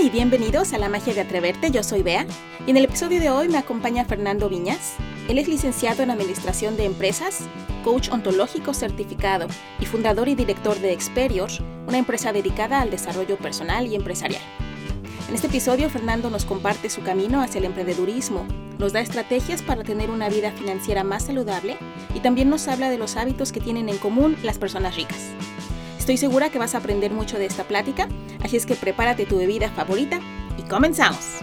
y bienvenidos a La Magia de Atreverte, yo soy Bea y en el episodio de hoy me acompaña Fernando Viñas. Él es licenciado en Administración de Empresas, coach ontológico certificado y fundador y director de Experior, una empresa dedicada al desarrollo personal y empresarial. En este episodio Fernando nos comparte su camino hacia el emprendedurismo, nos da estrategias para tener una vida financiera más saludable y también nos habla de los hábitos que tienen en común las personas ricas. Estoy segura que vas a aprender mucho de esta plática, así es que prepárate tu bebida favorita y comenzamos.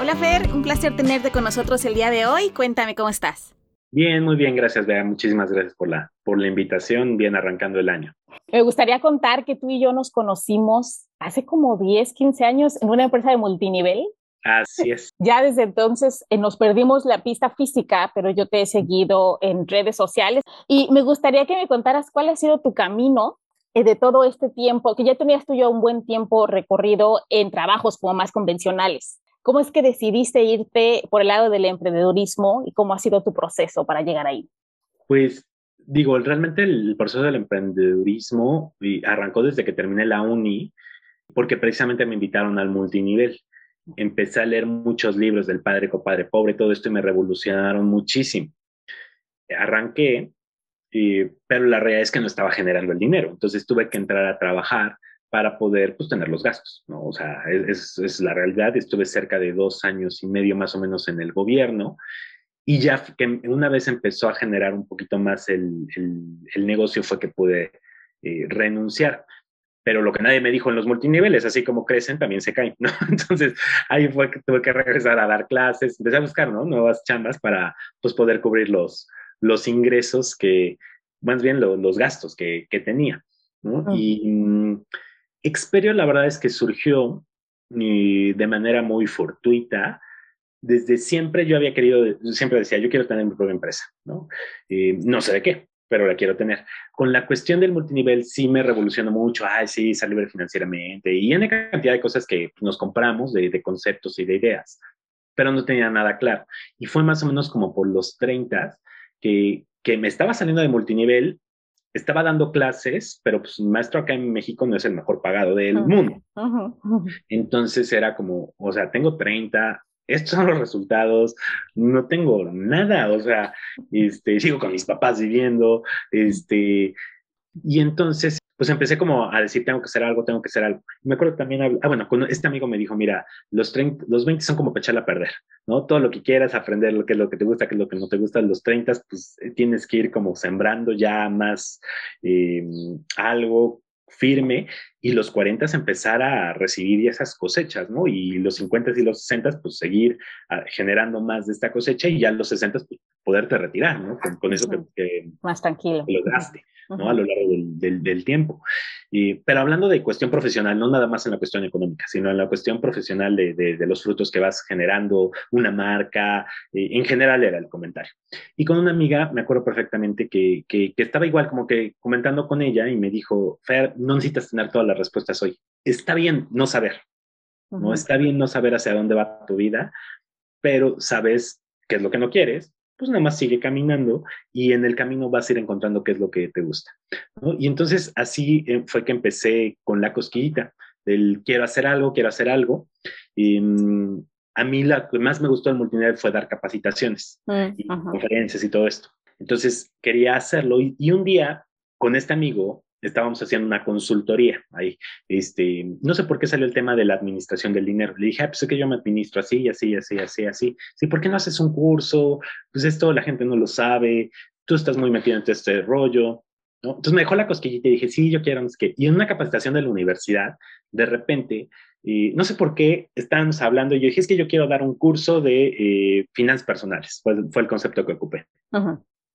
Hola Fer, un placer tenerte con nosotros el día de hoy. Cuéntame cómo estás. Bien, muy bien, gracias Bea. Muchísimas gracias por la, por la invitación, bien arrancando el año. Me gustaría contar que tú y yo nos conocimos hace como 10, 15 años en una empresa de multinivel Así es. Ya desde entonces eh, nos perdimos la pista física, pero yo te he seguido en redes sociales y me gustaría que me contaras cuál ha sido tu camino eh, de todo este tiempo, que ya tenías tú ya un buen tiempo recorrido en trabajos como más convencionales. ¿Cómo es que decidiste irte por el lado del emprendedurismo y cómo ha sido tu proceso para llegar ahí? Pues digo, realmente el proceso del emprendedurismo arrancó desde que terminé la uni, porque precisamente me invitaron al multinivel empecé a leer muchos libros del padre copadre pobre, todo esto y me revolucionaron muchísimo. Arranqué, pero la realidad es que no estaba generando el dinero, entonces tuve que entrar a trabajar para poder pues, tener los gastos, ¿no? O sea, es, es, la realidad, estuve cerca de dos años y medio más o menos en el gobierno y ya que una vez empezó a generar un poquito más el, el, negocio fue que pude eh, renunciar pero lo que nadie me dijo en los multiniveles, así como crecen, también se caen, ¿no? Entonces ahí fue que tuve que regresar a dar clases, empecé a buscar, ¿no? Nuevas chambas para, pues, poder cubrir los, los ingresos que, más bien los gastos que, que tenía, ¿no? Y um, Experio, la verdad es que surgió y de manera muy fortuita. Desde siempre yo había querido, siempre decía, yo quiero tener mi propia empresa, ¿no? Y no sé de qué, pero la quiero tener. Con la cuestión del multinivel sí me revolucionó mucho, ay, sí, ser libre financieramente y en cantidad de cosas que nos compramos, de, de, conceptos y de ideas, pero no tenía nada claro. Y fue más o menos como por los 30 que, que me estaba saliendo de multinivel, estaba dando clases, pero pues maestro acá en México no es el mejor pagado del mundo. Entonces era como, o sea, tengo 30, estos son los resultados, no tengo nada, o sea, este, sigo con mis papás viviendo, este, y entonces, pues empecé como a decir, tengo que hacer algo, tengo que hacer algo. Me acuerdo también, ah, bueno, cuando este amigo me dijo, mira, los, 30, los 20 son como para echarla a perder, ¿no? Todo lo que quieras, aprender lo que es lo que te gusta, qué es lo que no te gusta, los 30, pues eh, tienes que ir como sembrando ya más eh, algo firme y los 40 empezar a recibir esas cosechas, ¿no? Y los 50 y los 60 pues seguir ah, generando más de esta cosecha y ya los 60 pues poderte retirar, ¿no? Con, eso que, Más tranquilo. Que lograste. ¿no? A lo largo del, del, tiempo. Y, pero hablando de cuestión profesional, no nada más en la cuestión económica, sino en la cuestión profesional de, de, los frutos que vas generando, una marca, eh, en general era el comentario. Y con una amiga, me acuerdo perfectamente que, que, que, estaba igual como que comentando con ella y me dijo, Fer, no necesitas tener todas las respuestas hoy. Está bien no saber, ¿no? Está bien no saber hacia dónde va tu vida, pero sabes qué es lo que no quieres pues nada más sigue caminando y en el camino vas a ir encontrando qué es lo que te gusta. Y entonces así eh, fue que empecé con la cosquillita del quiero hacer algo, quiero hacer algo. Y, mm, a mí lo que más me gustó del multinivel fue dar capacitaciones mm, y conferencias y todo esto. Entonces quería hacerlo y, un día con este amigo estábamos haciendo una consultoría ahí. Este, no sé por qué salió el tema de la administración del dinero. Le dije, ah, pues es que yo me administro así, así, así, así, así. Sí, ¿por qué no haces un curso? Pues esto la gente no lo sabe. Tú estás muy metido en este rollo. ¿no? Entonces me dejó la cosquillita y dije, sí, yo quiero. que... Y en una capacitación de la universidad, de repente, y no sé por qué estábamos hablando. Y yo dije, es que yo quiero dar un curso de eh, finanzas personales. Fue, fue el concepto que ocupé.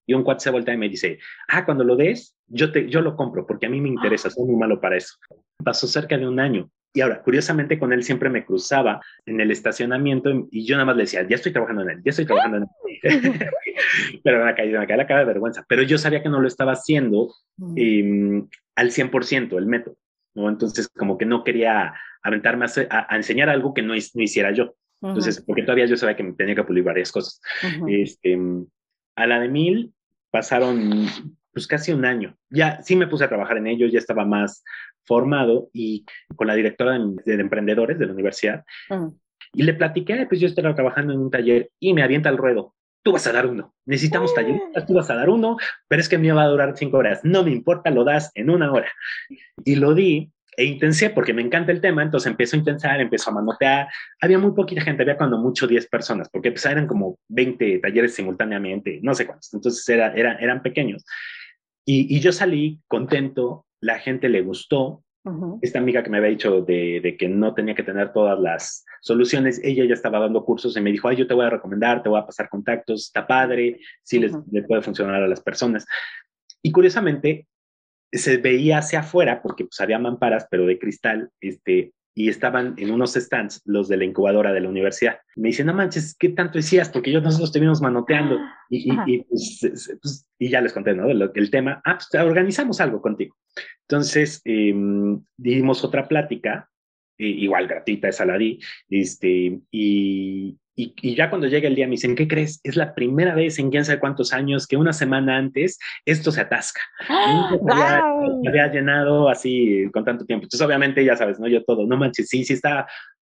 Y un cuate se vuelta y me dice, ah, cuando lo des, yo, te, yo lo compro porque a mí me interesa, soy muy malo para eso. Pasó cerca de un año. Y ahora, curiosamente, con él siempre me cruzaba en el estacionamiento y yo nada más le decía, ya estoy trabajando en él, ya estoy trabajando en él. Pero me caí, me caí la cara de vergüenza. Pero yo sabía que no lo estaba haciendo eh, al 100% el método. ¿no? Entonces, como que no quería aventarme a, enseñar algo que no, no hiciera yo. Entonces, porque todavía yo sabía que me tenía que pulir varias cosas. este, a la de mil pasaron pues casi un año. Ya sí me puse a trabajar en ello, ya estaba más formado y con la directora de, emprendedores de la universidad. Y le platiqué, pues yo estaba trabajando en un taller y me avienta el ruedo. Tú vas a dar uno. Necesitamos taller, tú vas a dar uno, pero es que me va a durar cinco horas. No me importa, lo das en una hora. Y lo di e intensé porque me encanta el tema, entonces empiezo a intensar, empiezo a manotear. Había muy poquita gente, había cuando mucho 10 personas, porque pues, eran como 20 talleres simultáneamente, no sé cuántos, entonces era, era, eran pequeños. Y, y, yo salí contento, la gente le gustó. Esta amiga que me había dicho de, de, que no tenía que tener todas las soluciones, ella ya estaba dando cursos y me dijo, ay, yo te voy a recomendar, te voy a pasar contactos, está padre, sí les, les puede funcionar a las personas. Y curiosamente, se veía hacia afuera, porque pues había mamparas, pero de cristal, este, y estaban en unos stands los de la incubadora de la universidad. Me dicen, no manches, ¿qué tanto decías? Porque yo nosotros estuvimos manoteando y, y, pues, pues, y, ya les conté, ¿no? El, tema, ah, pues organizamos algo contigo. Entonces, em, dimos otra plática, igual gratuita, esa la di, este, y, y, ya cuando llega el día me dicen, ¿qué crees? Es la primera vez en quién sabe cuántos años que una semana antes esto se atasca. ¡Wow! había, llenado así con tanto tiempo. Entonces, obviamente, ya sabes, ¿no? Yo todo, no manches, sí, sí está.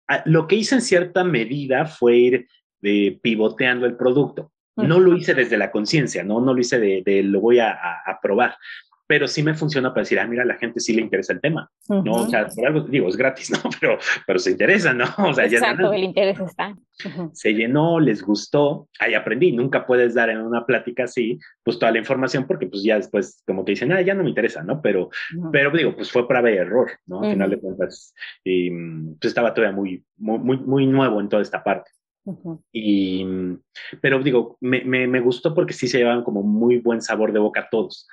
Ah, lo que hice en cierta medida fue ir eh, pivoteando el producto. No lo hice desde la conciencia, ¿no? No lo hice de, lo voy a, a, probar pero sí me funciona para decir, ah, mira, a la gente sí le interesa el tema, ¿no? O sea, por algo, digo, es gratis, ¿no? Pero, pero se interesa, ¿no? O sea, Exacto, el interés está. Se llenó, les gustó, ahí aprendí, nunca puedes dar en una plática así, pues toda la información, porque pues ya después como que dicen, ah, ya no me interesa, ¿no? Pero, pero digo, pues fue prueba y error, ¿no? Al final de cuentas, y, pues estaba todavía muy, muy, muy nuevo en toda esta parte. Y, pero digo, me, me, gustó porque sí se llevaban como muy buen sabor de boca a todos.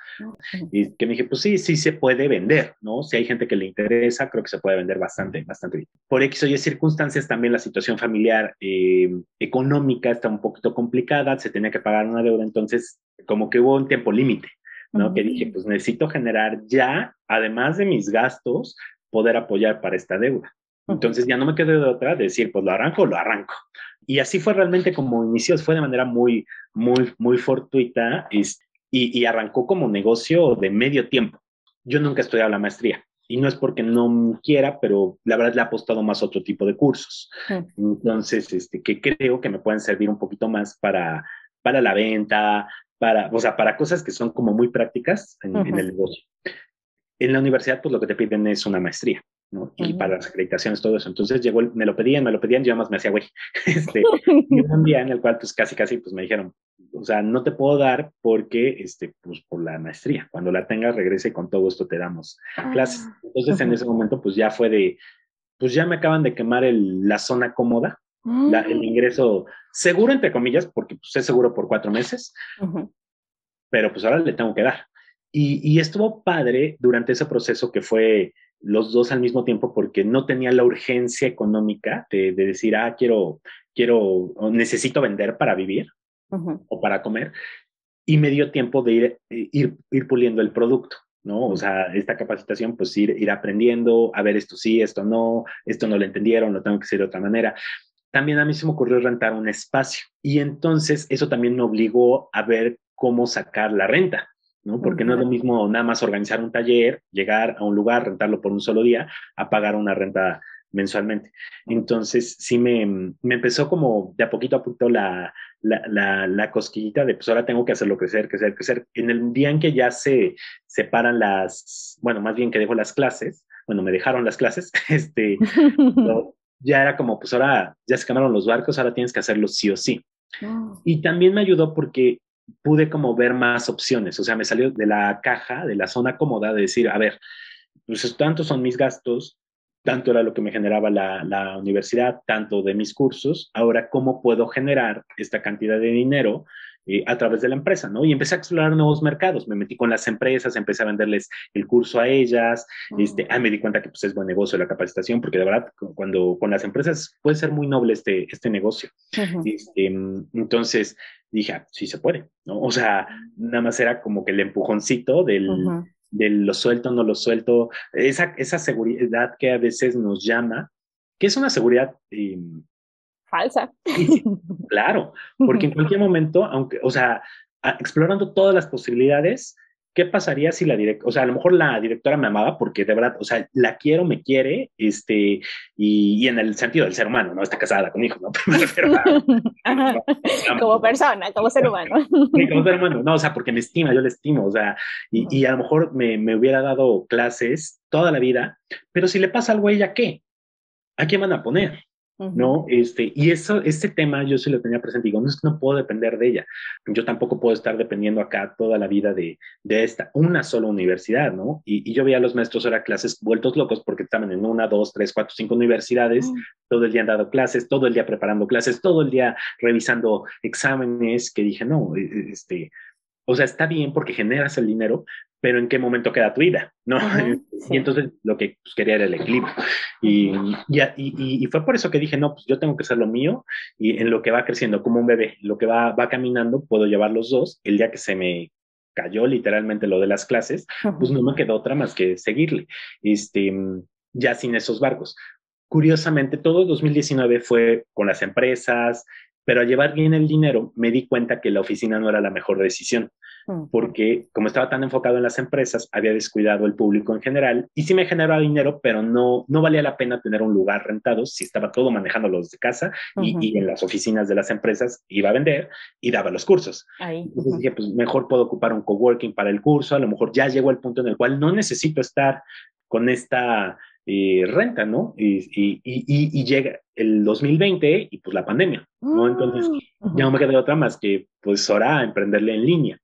Y que me dije, pues sí, sí se puede vender, ¿no? Si hay gente que le interesa, creo que se puede vender bastante, bastante bien. Por X o Y circunstancias, también la situación familiar eh, económica está un poquito complicada, se tenía que pagar una deuda, entonces como que hubo un tiempo límite, ¿no? Que dije, pues necesito generar ya, además de mis gastos, poder apoyar para esta deuda. Entonces ya no me quedé de otra de decir, pues lo arranco, lo arranco. Y así fue realmente como inició, fue de manera muy, muy, muy fortuita y, y arrancó como negocio de medio tiempo. Yo nunca he estudiado la maestría y no es porque no quiera, pero la verdad le ha apostado más otro tipo de cursos. Entonces, este, que creo que me pueden servir un poquito más para, para la venta, para, o sea, para cosas que son como muy prácticas en, en el negocio. En la universidad, pues lo que te piden es una maestría. Y para las acreditaciones, todo eso. Entonces llegó, me lo pedían, me lo pedían, yo más me hacía güey. Este, y un día en el cual, pues casi, casi, pues me dijeron, o sea, no te puedo dar porque, este, pues por la maestría. Cuando la tengas, regrese con todo esto, te damos clases. Ah, Entonces en ese momento, pues ya fue de, pues ya me acaban de quemar el, la zona cómoda, el mm. ingreso seguro, entre comillas, porque pues es seguro por cuatro meses, pero pues ahora le tengo que dar. Y, y estuvo padre durante ese proceso que fue los dos al mismo tiempo porque no tenía la urgencia económica de, decir, ah, quiero, quiero, necesito vender para vivir o para comer. Y me dio tiempo de ir, ir, ir puliendo el producto. ¿no? O sea, esta capacitación, pues ir, ir aprendiendo, a ver esto sí, esto no, esto no lo entendieron, lo tengo que hacer de otra manera. También a mí se me ocurrió rentar un espacio y entonces eso también me obligó a ver cómo sacar la renta, ¿no? Porque no es lo mismo nada más organizar un taller, llegar a un lugar, rentarlo por un solo día, a pagar una renta mensualmente. Entonces, sí me, me empezó como de a poquito a poquito la, la, la, cosquillita de, pues ahora tengo que hacerlo crecer, crecer, crecer. En el día en que ya se separan las, bueno, más bien que dejo las clases, bueno, me dejaron las clases, este, ya era como, pues ahora ya se quemaron los barcos, ahora tienes que hacerlo sí o sí. Oh. Y también me ayudó porque pude como ver más opciones, o sea, me salió de la caja, de la zona cómoda de decir, a ver, pues tantos son mis gastos, tanto era lo que me generaba la, la, universidad, tanto de mis cursos, ahora cómo puedo generar esta cantidad de dinero eh, a través de la empresa, ¿no? Y empecé a explorar nuevos mercados, me metí con las empresas, empecé a venderles el curso a ellas, este, ah, me di cuenta que pues es buen negocio la capacitación, porque de verdad, cuando con las empresas puede ser muy noble este, este negocio. Este, entonces dije, ah, sí se puede, ¿no? O sea, nada más era como que el empujoncito del... lo suelto, no lo suelto, esa, esa seguridad que a veces nos llama, que es una seguridad em, falsa. claro, porque en cualquier momento, aunque, o sea, explorando todas las posibilidades, ¿qué pasaría si la directora, o sea, a lo mejor la directora me amaba porque de verdad, o sea, la quiero, me quiere, este, y, en el sentido del ser humano, no está casada con hijos, ¿no? como persona, como ser humano. Sí, como ser humano, no, o sea, porque me estima, yo le estimo, o sea, y, y a lo mejor me, me, hubiera dado clases toda la vida, pero si le pasa algo a ella, ¿qué? ¿A quién van a poner? ¿No? Este, y eso, este tema yo sí lo tenía presente, digo, no es que no puedo depender de ella, yo tampoco puedo estar dependiendo acá toda la vida de, de esta, una sola universidad, ¿no? Y, yo veía a los maestros ahora clases vueltos locos porque estaban en una, dos, tres, cuatro, cinco universidades, mm. todo el día han dado clases, todo el día preparando clases, todo el día revisando exámenes, que dije, no, e, e, este, o sea, está bien porque generas el dinero, pero ¿en qué momento queda tu vida? ¿no? Y entonces lo que pues, quería era el equilibrio. Y, y, y, fue por eso que dije, no, pues yo tengo que hacer lo mío y en lo que va creciendo como un bebé, lo que va, va caminando, puedo llevar los dos. El día que se me cayó literalmente lo de las clases, pues no me quedó otra más que seguirle, este, ya sin esos barcos. Curiosamente, todo 2019 fue con las empresas, pero al llevar bien el dinero me di cuenta que la oficina no era la mejor decisión, porque como estaba tan enfocado en las empresas, había descuidado el público en general y sí me generaba dinero, pero no, no valía la pena tener un lugar rentado si estaba todo manejándolo desde casa y, en las oficinas de las empresas iba a vender y daba los cursos. Entonces dije, pues mejor puedo ocupar un coworking para el curso, a lo mejor ya llegó el punto en el cual no necesito estar con esta eh, renta, ¿no? Y, y, y, y, llega el 2020 y pues la pandemia, ¿no? Entonces mm, ya no me quedé otra más que pues ahora emprenderle en línea.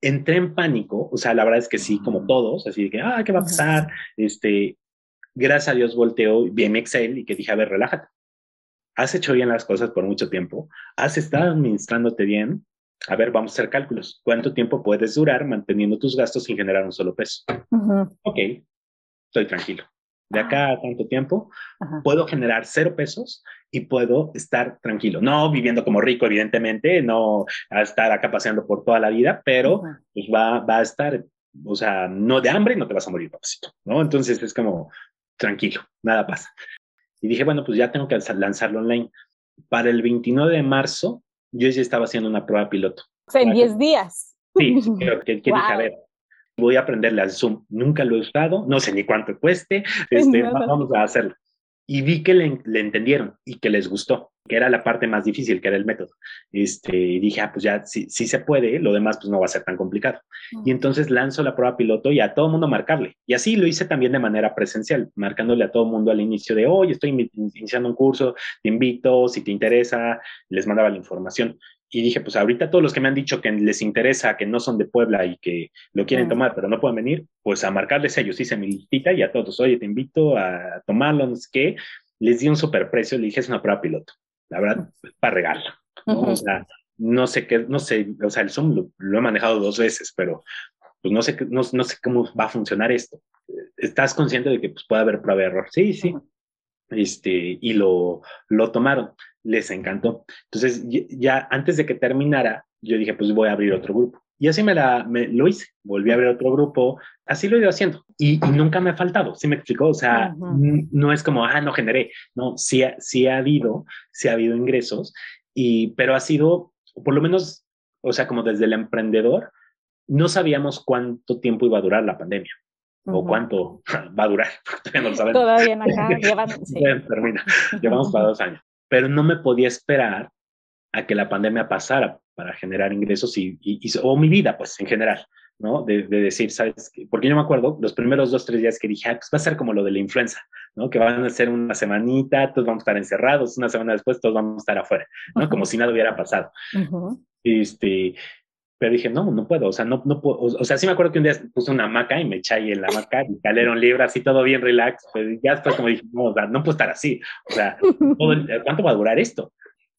Entré en pánico, o sea, la verdad es que sí, como todos, así de que, ah, ¿qué va a pasar? Este, gracias a Dios volteó, vi mi Excel y que dije, a ver, relájate. Has hecho bien las cosas por mucho tiempo, has estado administrándote bien, a ver, vamos a hacer cálculos. ¿Cuánto tiempo puedes durar manteniendo tus gastos sin generar un solo peso? Ok, estoy tranquilo de acá a tanto tiempo, puedo generar cero pesos y puedo estar tranquilo. No viviendo como rico, evidentemente, no a estar acá paseando por toda la vida, pero pues va, va a estar, o sea, no de hambre, no te vas a morir, papacito, ¿no? Entonces es como tranquilo, nada pasa. Y dije, bueno, pues ya tengo que lanzarlo online. Para el 29 de marzo, yo ya estaba haciendo una prueba piloto. O sea, en 10 días. Sí, que, que, dije, a ver, voy a aprenderle al Zoom. Nunca lo he usado, no sé ni cuánto cueste, este, vamos a hacerlo. Y vi que le, entendieron y que les gustó, que era la parte más difícil, que era el método. Este, y dije, ah, pues ya sí, sí se puede, lo demás pues no va a ser tan complicado. Y entonces lanzo la prueba piloto y a todo mundo marcarle. Y así lo hice también de manera presencial, marcándole a todo mundo al inicio de, hoy estoy iniciando un curso, te invito, si te interesa, les mandaba la información y dije, pues ahorita todos los que me han dicho que les interesa, que no son de Puebla y que lo quieren tomar, pero no pueden venir, pues a marcarles ellos, hice mi listita y a todos, oye, te invito a tomarlo, no sé qué, les di un super precio, le dije, es una prueba piloto, la verdad, para regalo, ¿no? O sea, no sé qué, no sé, o sea, el Zoom lo, he manejado dos veces, pero pues no sé, no, no, sé cómo va a funcionar esto. ¿Estás consciente de que pues, puede haber prueba de error? Sí, sí. Este, y lo, lo tomaron les encantó. Entonces, ya antes de que terminara, yo dije, pues voy a abrir otro grupo. Y así me, la, me lo hice, volví a abrir otro grupo, así lo he ido haciendo. Y, nunca me ha faltado, ¿sí me explicó? O sea, no es como, ah, no generé, no, sí, sí ha habido, sí ha habido ingresos, y, pero ha sido, por lo menos, o sea, como desde el emprendedor, no sabíamos cuánto tiempo iba a durar la pandemia. o cuánto va a durar, todavía no lo sabemos. Todavía no acá, llevan, sí. termina, llevamos para dos años pero no me podía esperar a que la pandemia pasara para generar ingresos y, o mi vida, pues en general, ¿no? De, decir, ¿sabes? Porque yo me acuerdo los primeros dos, tres días que dije, ah, pues va a ser como lo de la influenza, ¿no? Que van a ser una semanita, todos vamos a estar encerrados, una semana después todos vamos a estar afuera, ¿no? Como si nada hubiera pasado. Este, pero dije, no, no puedo, o sea, no, no puedo, o sea, sí me acuerdo que un día puse una hamaca y me eché en la hamaca y calé un libro así todo bien relax, pues ya después como dije, no, no puedo estar así, o sea, ¿cuánto va a durar esto?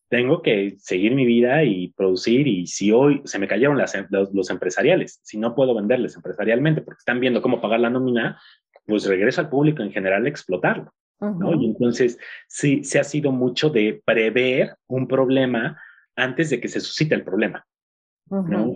Tengo que seguir mi vida y producir y si hoy se me cayeron las, los, empresariales, si no puedo venderles empresarialmente porque están viendo cómo pagar la nómina, pues regreso al público en general a explotarlo, ¿no? Y entonces sí, se ha sido mucho de prever un problema antes de que se suscite el problema.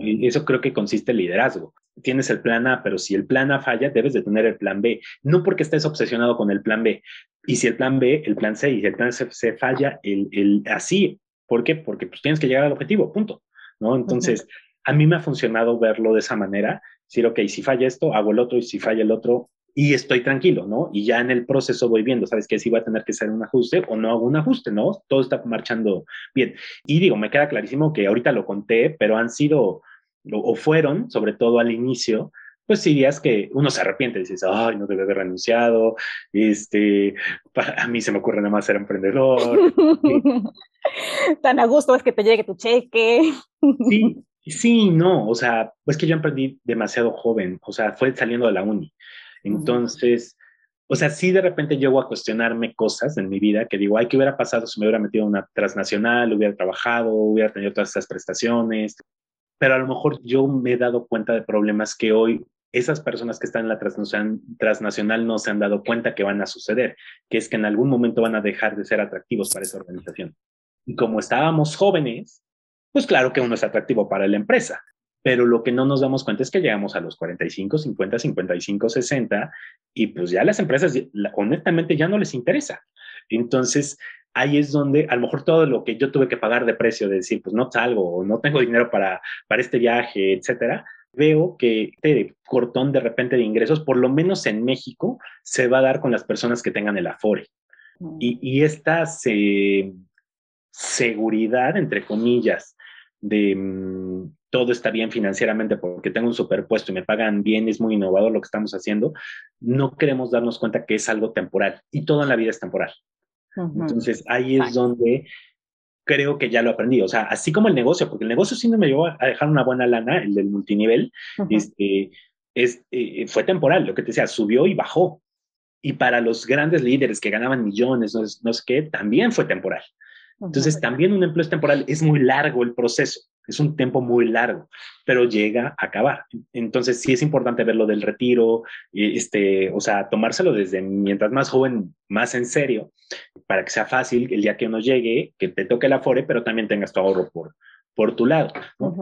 Y eso creo que consiste en liderazgo. Tienes el plan A, pero si el plan A falla, debes de tener el plan B. No porque estés obsesionado con el plan B. Y si el plan B, el plan C, y si el plan C, falla, el, el, así. ¿Por qué? Porque pues, tienes que llegar al objetivo, punto. ¿no? Entonces, a mí me ha funcionado verlo de esa manera decir, ok, si falla esto, hago el otro, y si falla el otro, y estoy tranquilo, ¿no? Y ya en el proceso voy viendo, ¿sabes qué? Si va a tener que hacer un ajuste o no hago un ajuste, ¿no? Todo está marchando bien. Y digo, me queda clarísimo que ahorita lo conté, pero han sido, o fueron, sobre todo al inicio, pues sí días que uno se arrepiente, dices, ay, no debe haber renunciado, este, a mí se me ocurre nada más ser emprendedor. Tan a gusto es que te llegue tu cheque. sí, sí, no, o sea, pues que yo emprendí demasiado joven, o sea, fue saliendo de la uni. Entonces, o sea, sí de repente llego a cuestionarme cosas en mi vida que digo, ay, ¿qué hubiera pasado si me hubiera metido en una transnacional, hubiera trabajado, hubiera tenido todas esas prestaciones? Pero a lo mejor yo me he dado cuenta de problemas que hoy esas personas que están en la transnacional, no se han dado cuenta que van a suceder, que es que en algún momento van a dejar de ser atractivos para esa organización. Y como estábamos jóvenes, pues claro que uno es atractivo para la empresa, pero lo que no nos damos cuenta es que llegamos a los 45, 50, 55, 60 y pues ya las empresas honestamente ya no les interesa. Entonces, ahí es donde a lo mejor todo lo que yo tuve que pagar de precio, de decir, pues no salgo, o no tengo dinero para, para este viaje, etcétera, veo que este cortón de repente de ingresos, por lo menos en México, se va a dar con las personas que tengan el Afore. Mm. Y, esta seguridad, entre comillas, de mm, todo está bien financieramente porque tengo un superpuesto y me pagan bien, es muy innovador lo que estamos haciendo, no queremos darnos cuenta que es algo temporal y todo en la vida es temporal. Entonces ahí es donde creo que ya lo aprendí. O sea, así como el negocio, porque el negocio sí no me llevó a dejar una buena lana, el del multinivel, este, es, eh, fue temporal, lo que te decía, subió y bajó. Y para los grandes líderes que ganaban millones, no, sé qué, también fue temporal. Entonces, también un empleo es temporal, es muy largo el proceso, es un tiempo muy largo, pero llega a acabar. Entonces, sí es importante verlo del retiro, este, o sea, tomárselo desde mientras más joven, más en serio, para que sea fácil el día que uno llegue, que te toque el afore, pero también tengas tu ahorro por, por tu lado.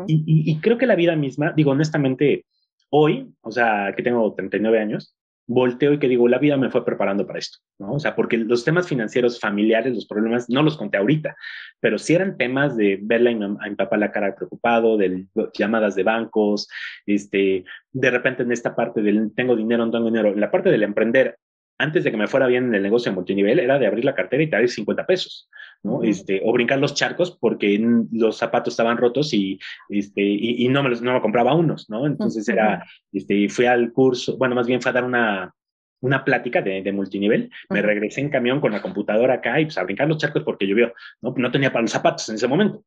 y, y creo que la vida misma, digo honestamente, hoy, o sea, que tengo 39 años, volteo y que digo, la vida me fue preparando para esto, ¿no? O sea, porque los temas financieros familiares, los problemas, no los conté ahorita, pero sí eran temas de verle a mi, papá la cara preocupado, de llamadas de bancos, este, de repente en esta parte del tengo dinero, no tengo dinero, en la parte del emprender, antes de que me fuera bien en el negocio de multinivel, era de abrir la cartera y traer 50 pesos, ¿no? Este, o brincar los charcos porque los zapatos estaban rotos y, este, y, no, me los, no me compraba unos, ¿no? Entonces era, este, fui al curso, bueno, más bien fue a dar una, una plática de, de multinivel, me regresé en camión con la computadora acá y pues a brincar los charcos porque llovió, ¿no? No tenía para los zapatos en ese momento.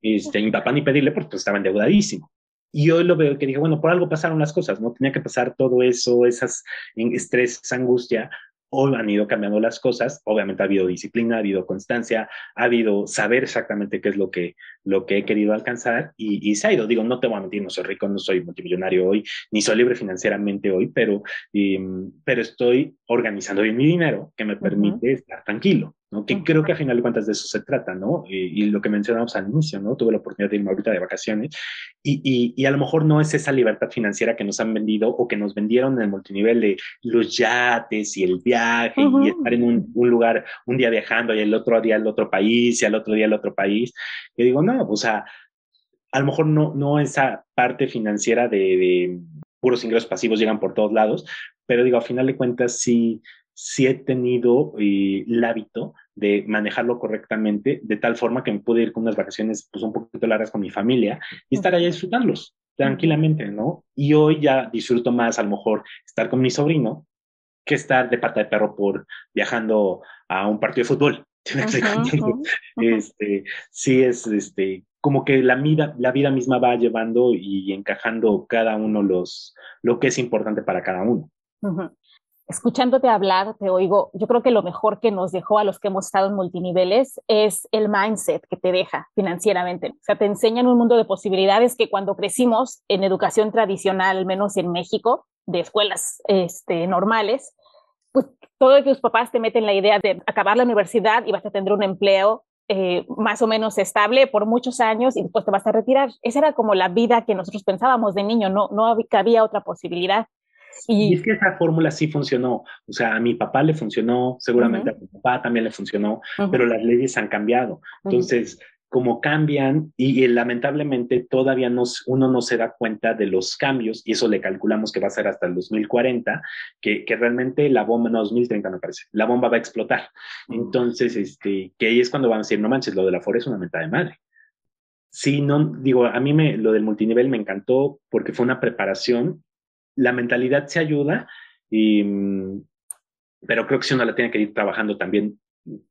Este, mi papá ni pedirle porque pues, estaba endeudadísimo. Y hoy lo veo que dije, bueno, por algo pasaron las cosas, ¿no? Tenía que pasar todo eso, esas estrés, esa angustia. Hoy han ido cambiando las cosas. Obviamente ha habido disciplina, ha habido constancia, ha habido saber exactamente qué es lo que, lo que he querido alcanzar y, y se ha ido. Digo, no te voy a mentir, no soy rico, no soy multimillonario hoy, ni soy libre financieramente hoy, pero, em, pero estoy organizando bien mi dinero que me permite estar tranquilo. Que creo que a final de cuentas de eso se trata, ¿no? Y, lo que mencionamos al inicio, ¿no? Tuve la oportunidad de irme ahorita de vacaciones y, y, a lo mejor no es esa libertad financiera que nos han vendido o que nos vendieron en el multinivel de los yates y el viaje y estar en un, un, lugar un día viajando y el otro día al otro país y al otro día al otro país. Yo digo, no, o sea, a lo mejor no, no esa parte financiera de, de puros ingresos pasivos llegan por todos lados, pero digo, a final de cuentas sí, sí he tenido eh, el hábito de manejarlo correctamente, de tal forma que me pude ir con unas vacaciones pues un poquito largas con mi familia y estar allá disfrutarlos tranquilamente, ¿no? Y hoy ya disfruto más a lo mejor estar con mi sobrino que estar de pata de perro por viajando a un partido de fútbol. Este, sí es este, como que la vida, la vida misma va llevando y encajando cada uno los, lo que es importante para cada uno escuchándote hablar, te oigo, yo creo que lo mejor que nos dejó a los que hemos estado en multiniveles es el mindset que te deja financieramente. O sea, te enseñan un mundo de posibilidades que cuando crecimos en educación tradicional, al menos en México, de escuelas este, normales, pues todo que tus papás te meten la idea de acabar la universidad y vas a tener un empleo eh, más o menos estable por muchos años y después te vas a retirar. Esa era como la vida que nosotros pensábamos de niño, no, no había otra posibilidad. Y, es que esa fórmula sí funcionó. O sea, a mi papá le funcionó, seguramente a mi papá también le funcionó, pero las leyes han cambiado. Entonces, como cambian y, lamentablemente todavía no, uno no se da cuenta de los cambios y eso le calculamos que va a ser hasta el 2040, que, que realmente la bomba, no, 2030 me parece, la bomba va a explotar. Entonces, este, que ahí es cuando van a decir, no manches, lo de la FORE es una meta de madre. Sí, no, digo, a mí me, lo del multinivel me encantó porque fue una preparación, la mentalidad se ayuda, y, mm, pero creo que si uno la tiene que ir trabajando también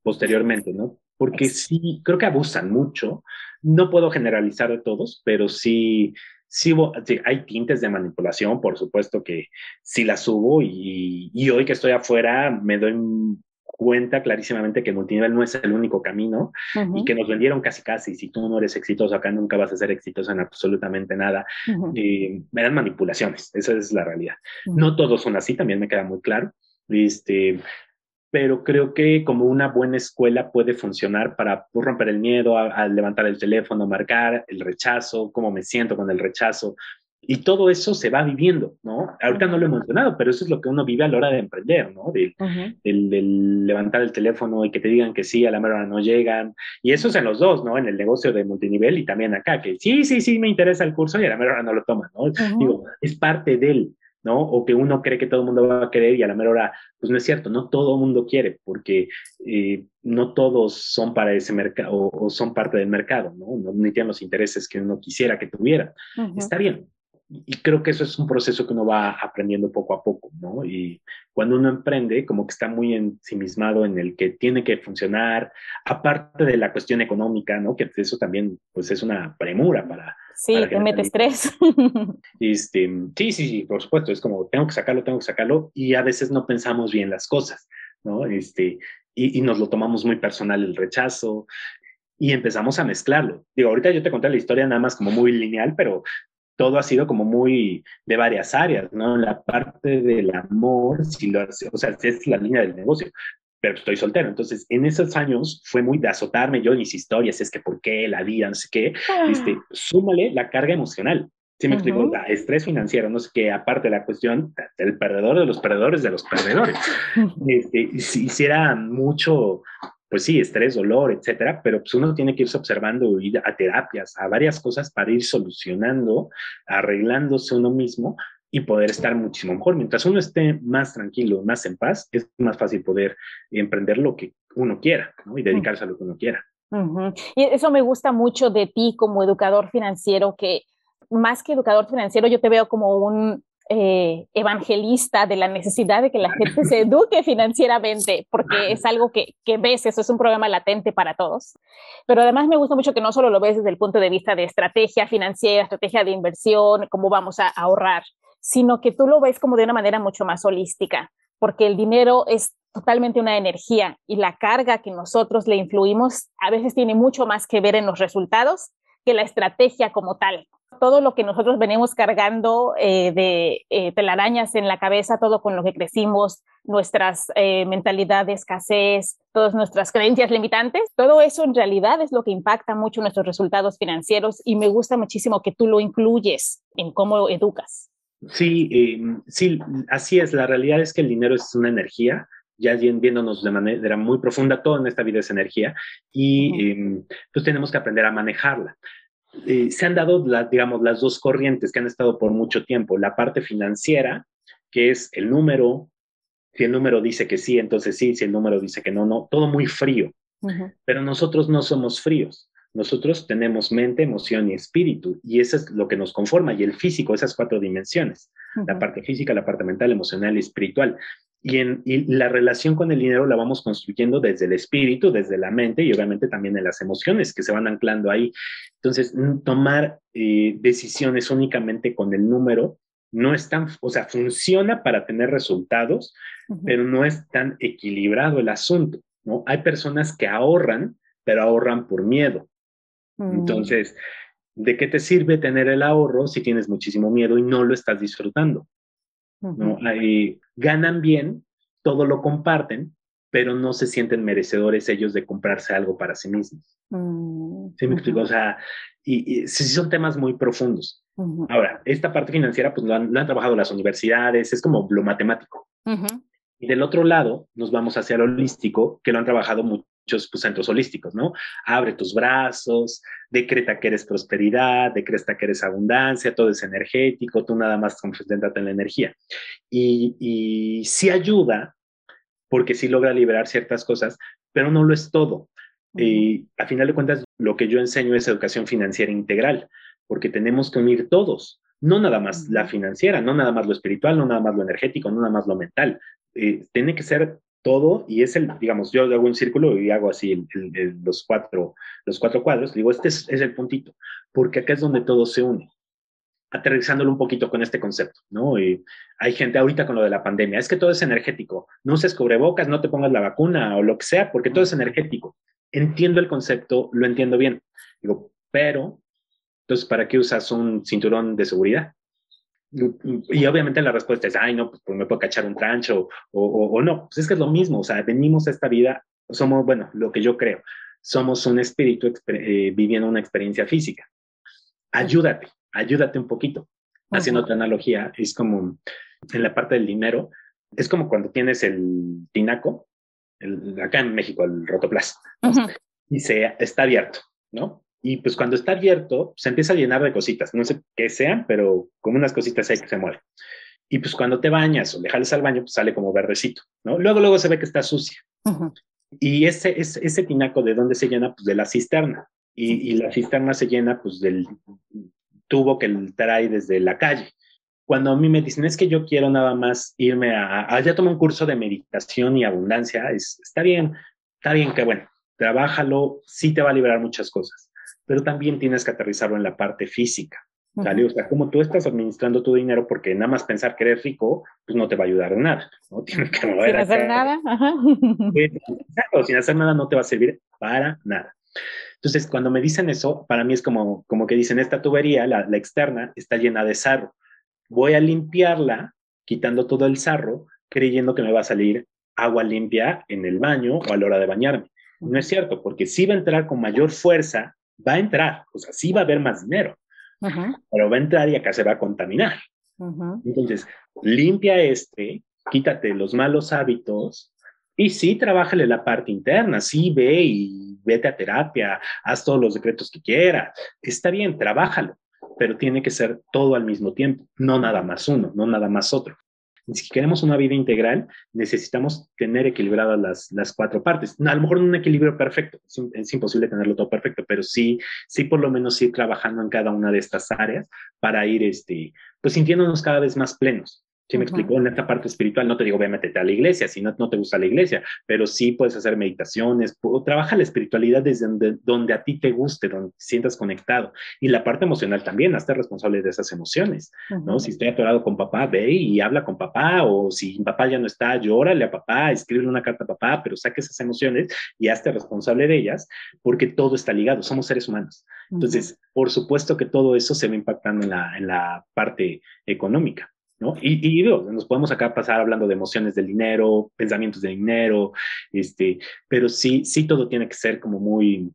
posteriormente, ¿no? porque sí, creo que abusan mucho. No puedo generalizar de todos, pero sí, sí, hay tintes de manipulación, por supuesto que sí las subo y, y hoy que estoy afuera me doy cuenta clarísimamente que multinivel no es el único camino y que nos vendieron casi casi, si tú no eres exitoso acá nunca vas a ser exitoso en absolutamente nada. y me dan manipulaciones, esa es la realidad. No todos son así, también me queda muy claro. Este, pero creo que como una buena escuela puede funcionar para pues, romper el miedo, a, levantar el teléfono, marcar el rechazo, cómo me siento con el rechazo. Y todo eso se va viviendo, ¿no? Ahorita no lo he mencionado, pero eso es lo que uno vive a la hora de emprender, ¿no? Del, levantar el teléfono y que te digan que sí, a la mera hora no llegan. Y eso es en los dos, ¿no? En el negocio de multinivel y también acá, que sí, sí, sí, me interesa el curso y a la mera hora no lo toman, ¿no? Digo, es parte del, ¿no? O que uno cree que todo el mundo va a querer y a la mera hora, pues no es cierto, no todo el mundo quiere, porque eh, no todos son para ese mercado o, son parte del mercado, ¿no? No, ni tienen los intereses que uno quisiera que tuviera. Está bien. Y creo que eso es un proceso que uno va aprendiendo poco a poco, ¿no? Y cuando uno emprende, como que está muy ensimismado en el que tiene que funcionar, aparte de la cuestión económica, ¿no? Que eso también, pues es una premura para, Sí, te mete estrés. Este, sí, sí, sí, por supuesto, es como, tengo que sacarlo, tengo que sacarlo, y a veces no pensamos bien las cosas, ¿no? Este, y, y nos lo tomamos muy personal el rechazo, y empezamos a mezclarlo. Digo, ahorita yo te conté la historia nada más como muy lineal, pero todo ha sido como muy de varias áreas, ¿no? La parte del amor, si lo, o sea, es la línea del negocio, pero estoy soltero. Entonces, en esos años fue muy de azotarme yo en mis historias, es que por qué, la vida, no sé qué. Este, ah. súmale la carga emocional. ¿Sí me explico? estrés financiero, no sé qué, aparte de la cuestión del perdedor de los perdedores de los perdedores. Este, si hiciera mucho, pues sí, estrés, dolor, etcétera, pero pues uno tiene que irse observando, ir a terapias, a varias cosas para ir solucionando, arreglándose uno mismo y poder estar muchísimo mejor. Mientras uno esté más tranquilo, más en paz, es más fácil poder emprender lo que uno quiera ¿no? y dedicarse a lo que uno quiera. Y eso me gusta mucho de ti como educador financiero, que más que educador financiero, yo te veo como un eh, evangelista de la necesidad de que la gente se eduque financieramente, porque es algo que, que, ves, eso es un problema latente para todos. Pero además me gusta mucho que no solo lo ves desde el punto de vista de estrategia financiera, estrategia de inversión, cómo vamos a ahorrar, sino que tú lo ves como de una manera mucho más holística, porque el dinero es totalmente una energía y la carga que nosotros le influimos a veces tiene mucho más que ver en los resultados que la estrategia como tal. Todo lo que nosotros venimos cargando eh, de eh, telarañas en la cabeza, todo con lo que crecimos, nuestras eh, mentalidad de escasez, todas nuestras creencias limitantes, todo eso en realidad es lo que impacta mucho nuestros resultados financieros y me gusta muchísimo que tú lo incluyes en cómo educas. Sí, eh, sí, así es. La realidad es que el dinero es una energía, ya viéndonos de manera muy profunda, todo en esta vida es energía y em, pues tenemos que aprender a manejarla. Eh, se han dado, digamos, las dos corrientes que han estado por mucho tiempo. La parte financiera, que es el número, si el número dice que sí, entonces sí, si el número dice que no, no, todo muy frío. Pero nosotros no somos fríos. Nosotros tenemos mente, emoción y espíritu, y eso es lo que nos conforma, y el físico, esas cuatro dimensiones, la parte física, la parte mental, emocional y espiritual. Y, en, la relación con el dinero la vamos construyendo desde el espíritu, desde la mente y obviamente también en las emociones que se van anclando ahí. Entonces, tomar eh, decisiones únicamente con el número no es tan, o sea, funciona para tener resultados, pero no es tan equilibrado el asunto, ¿no? Hay personas que ahorran, pero ahorran por miedo. Mm. Entonces, ¿de qué te sirve tener el ahorro si tienes muchísimo miedo y no lo estás disfrutando? ¿No? Ahí, ganan bien, todo lo comparten, pero no se sienten merecedores ellos de comprarse algo para sí mismos. Mm, ¿Sí me explico? O sea, y, sí son temas muy profundos. Ahora, esta parte financiera, pues lo han, trabajado las universidades, es como lo matemático. Y del otro lado, nos vamos hacia lo holístico, que lo han trabajado muchos pues, centros holísticos, ¿no? Abre tus brazos, decreta que eres prosperidad, decreta que eres abundancia, todo es energético, tú nada más concéntrate en la energía. Y, y sí ayuda, porque sí logra liberar ciertas cosas, pero no lo es todo. Y a final de cuentas, lo que yo enseño es educación financiera integral, porque tenemos que unir todos, no nada más la financiera, no nada más lo espiritual, no nada más lo energético, no nada más lo mental. Eh, tiene que ser todo y es el, digamos, yo hago un círculo y hago así los, cuatro, los cuatro cuadros, digo, este es, el puntito, porque acá es donde todo se une aterrizándolo un poquito con este concepto, ¿no? Y hay gente ahorita con lo de la pandemia, es que todo es energético, no uses cubrebocas, no te pongas la vacuna o lo que sea, porque todo es energético. Entiendo el concepto, lo entiendo bien. Digo, pero, entonces, ¿para qué usas un cinturón de seguridad? Y obviamente la respuesta es, ay, no, pues, pues me puedo cachar un trancho o, o, no. Pues es que es lo mismo, o sea, venimos a esta vida, somos, bueno, lo que yo creo, somos un espíritu eh, viviendo una experiencia física. Ayúdate, ayúdate un poquito. Haciendo otra analogía, es como en la parte del dinero, es como cuando tienes el tinaco, el, acá en México, el rotoplas, y se está abierto, ¿no? Y pues cuando está abierto, se empieza a llenar de cositas, no sé qué sean, pero como unas cositas ahí que se mueven. Y pues cuando te bañas o le jales al baño, pues sale como verdecito, ¿no? Luego, luego se ve que está sucia. Y ese, ese, ese, tinaco, ¿de dónde se llena? Pues de la cisterna. Y, y, la cisterna se llena pues del tubo que trae desde la calle. Cuando a mí me dicen, es que yo quiero nada más irme a, a ya tomé un curso de meditación y abundancia, es, está bien, está bien que bueno, trabájalo, sí te va a liberar muchas cosas pero también tienes que aterrizarlo en la parte física. ¿sale? O sea, como tú estás administrando tu dinero, porque nada más pensar que eres rico, pues no te va a ayudar en nada, ¿no? Tienes que mover Sin hacer nada. Ajá. sin hacer nada no te va a servir para nada. Entonces, cuando me dicen eso, para mí es como, como que dicen, esta tubería, la, la externa, está llena de sarro. Voy a limpiarla, quitando todo el sarro, creyendo que me va a salir agua limpia en el baño o a la hora de bañarme. No es cierto, porque sí va a entrar con mayor fuerza va a entrar, o sea, sí va a haber más dinero, pero va a entrar y acá se va a contaminar. Entonces, limpia este, quítate los malos hábitos y sí, trabájale la parte interna, sí, ve y vete a terapia, haz todos los decretos que quieras, está bien, trabájalo, pero tiene que ser todo al mismo tiempo, no nada más uno, no nada más otro. Si queremos una vida integral, necesitamos tener equilibradas las, las cuatro partes. A lo mejor no un equilibrio perfecto, es, imposible tenerlo todo perfecto, pero sí, sí por lo menos ir trabajando en cada una de estas áreas para ir, este, pues sintiéndonos cada vez más plenos. Si me explico, en esta parte espiritual no te digo, ve, métete a la iglesia, si no, no te gusta la iglesia, pero sí puedes hacer meditaciones, o trabaja la espiritualidad desde donde, a ti te guste, donde te sientas conectado. Y la parte emocional también, hazte responsable de esas emociones, ¿no? Si estoy atorado con papá, ve y habla con papá, o si papá ya no está, llórale a papá, escribe una carta a papá, pero saque esas emociones y hazte responsable de ellas, porque todo está ligado, somos seres humanos. Entonces, por supuesto que todo eso se va impactando en la, en la parte económica. Y, y nos podemos acá pasar hablando de emociones del dinero, pensamientos de dinero, este, pero sí, sí todo tiene que ser como muy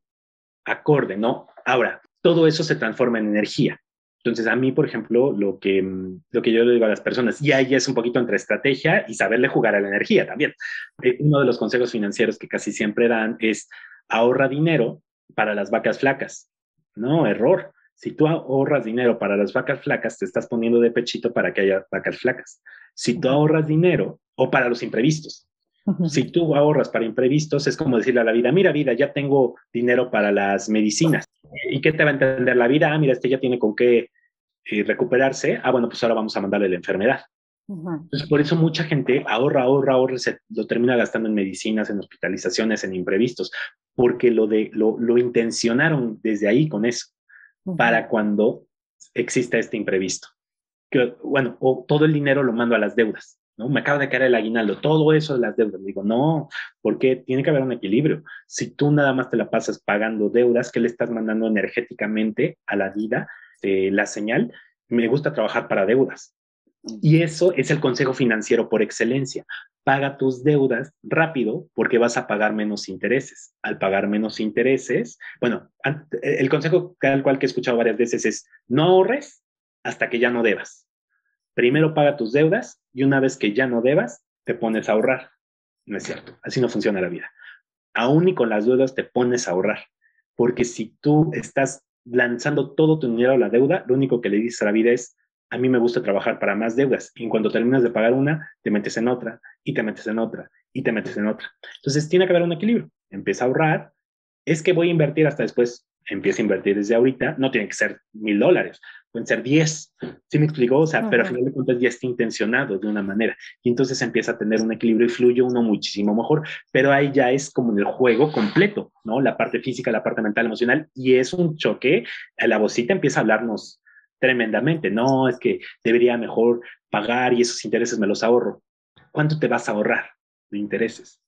acorde, ¿no? Ahora, todo eso se transforma en energía. Entonces, a mí, por ejemplo, lo que, lo que yo le digo a las personas, y ahí es un poquito entre estrategia y saberle jugar a la energía también. Eh, uno de los consejos financieros que casi siempre dan es ahorra dinero para las vacas flacas. No, error. Si tú ahorras dinero para las vacas flacas, te estás poniendo de pechito para que haya vacas flacas. Si tú ahorras dinero, o para los imprevistos, si tú ahorras para imprevistos, es como decirle a la vida, mira vida, ya tengo dinero para las medicinas. ¿Y qué te va a entender la vida? Ah, mira, este ya tiene con qué eh, recuperarse. Ah, bueno, pues ahora vamos a mandarle la enfermedad. Entonces, por eso mucha gente ahorra, ahorra, ahorra, se lo termina gastando en medicinas, en hospitalizaciones, en imprevistos, porque lo, de, lo, lo intencionaron desde ahí con eso para cuando exista este imprevisto. Que, bueno, o todo el dinero lo mando a las deudas, ¿no? Me acaba de caer el aguinaldo, todo eso de las deudas. Digo, no, porque tiene que haber un equilibrio. Si tú nada más te la pasas pagando deudas, ¿qué le estás mandando energéticamente a la vida? Eh, la señal, me gusta trabajar para deudas. Y eso es el consejo financiero por excelencia paga tus deudas rápido porque vas a pagar menos intereses. Al pagar menos intereses, bueno, el consejo tal cual que he escuchado varias veces es no ahorres hasta que ya no debas. Primero paga tus deudas y una vez que ya no debas, te pones a ahorrar. No es cierto, así no funciona la vida. aún y con las deudas te pones a ahorrar. Porque si tú estás lanzando todo tu dinero a la deuda, lo único que le dices a la vida es, a mí me gusta trabajar para más deudas. Y cuando terminas de pagar una, te metes en otra, y te metes en otra, y te metes en otra. Entonces tiene que haber un equilibrio. Empieza a ahorrar. Es que voy a invertir hasta después. Empieza a invertir desde ahorita. No tiene que ser mil dólares pueden ser 10. ¿Sí me explicó? O sea, pero al final de cuentas ya está intencionado de una manera. Y entonces empieza a tener un equilibrio y fluye uno muchísimo mejor. Pero ahí ya es como en el juego completo, ¿no? La parte física, la parte mental, emocional. Y es un choque. La vocita empieza a hablarnos tremendamente. No, es que debería mejor pagar y esos intereses me los ahorro. ¿Cuánto te vas a ahorrar de intereses?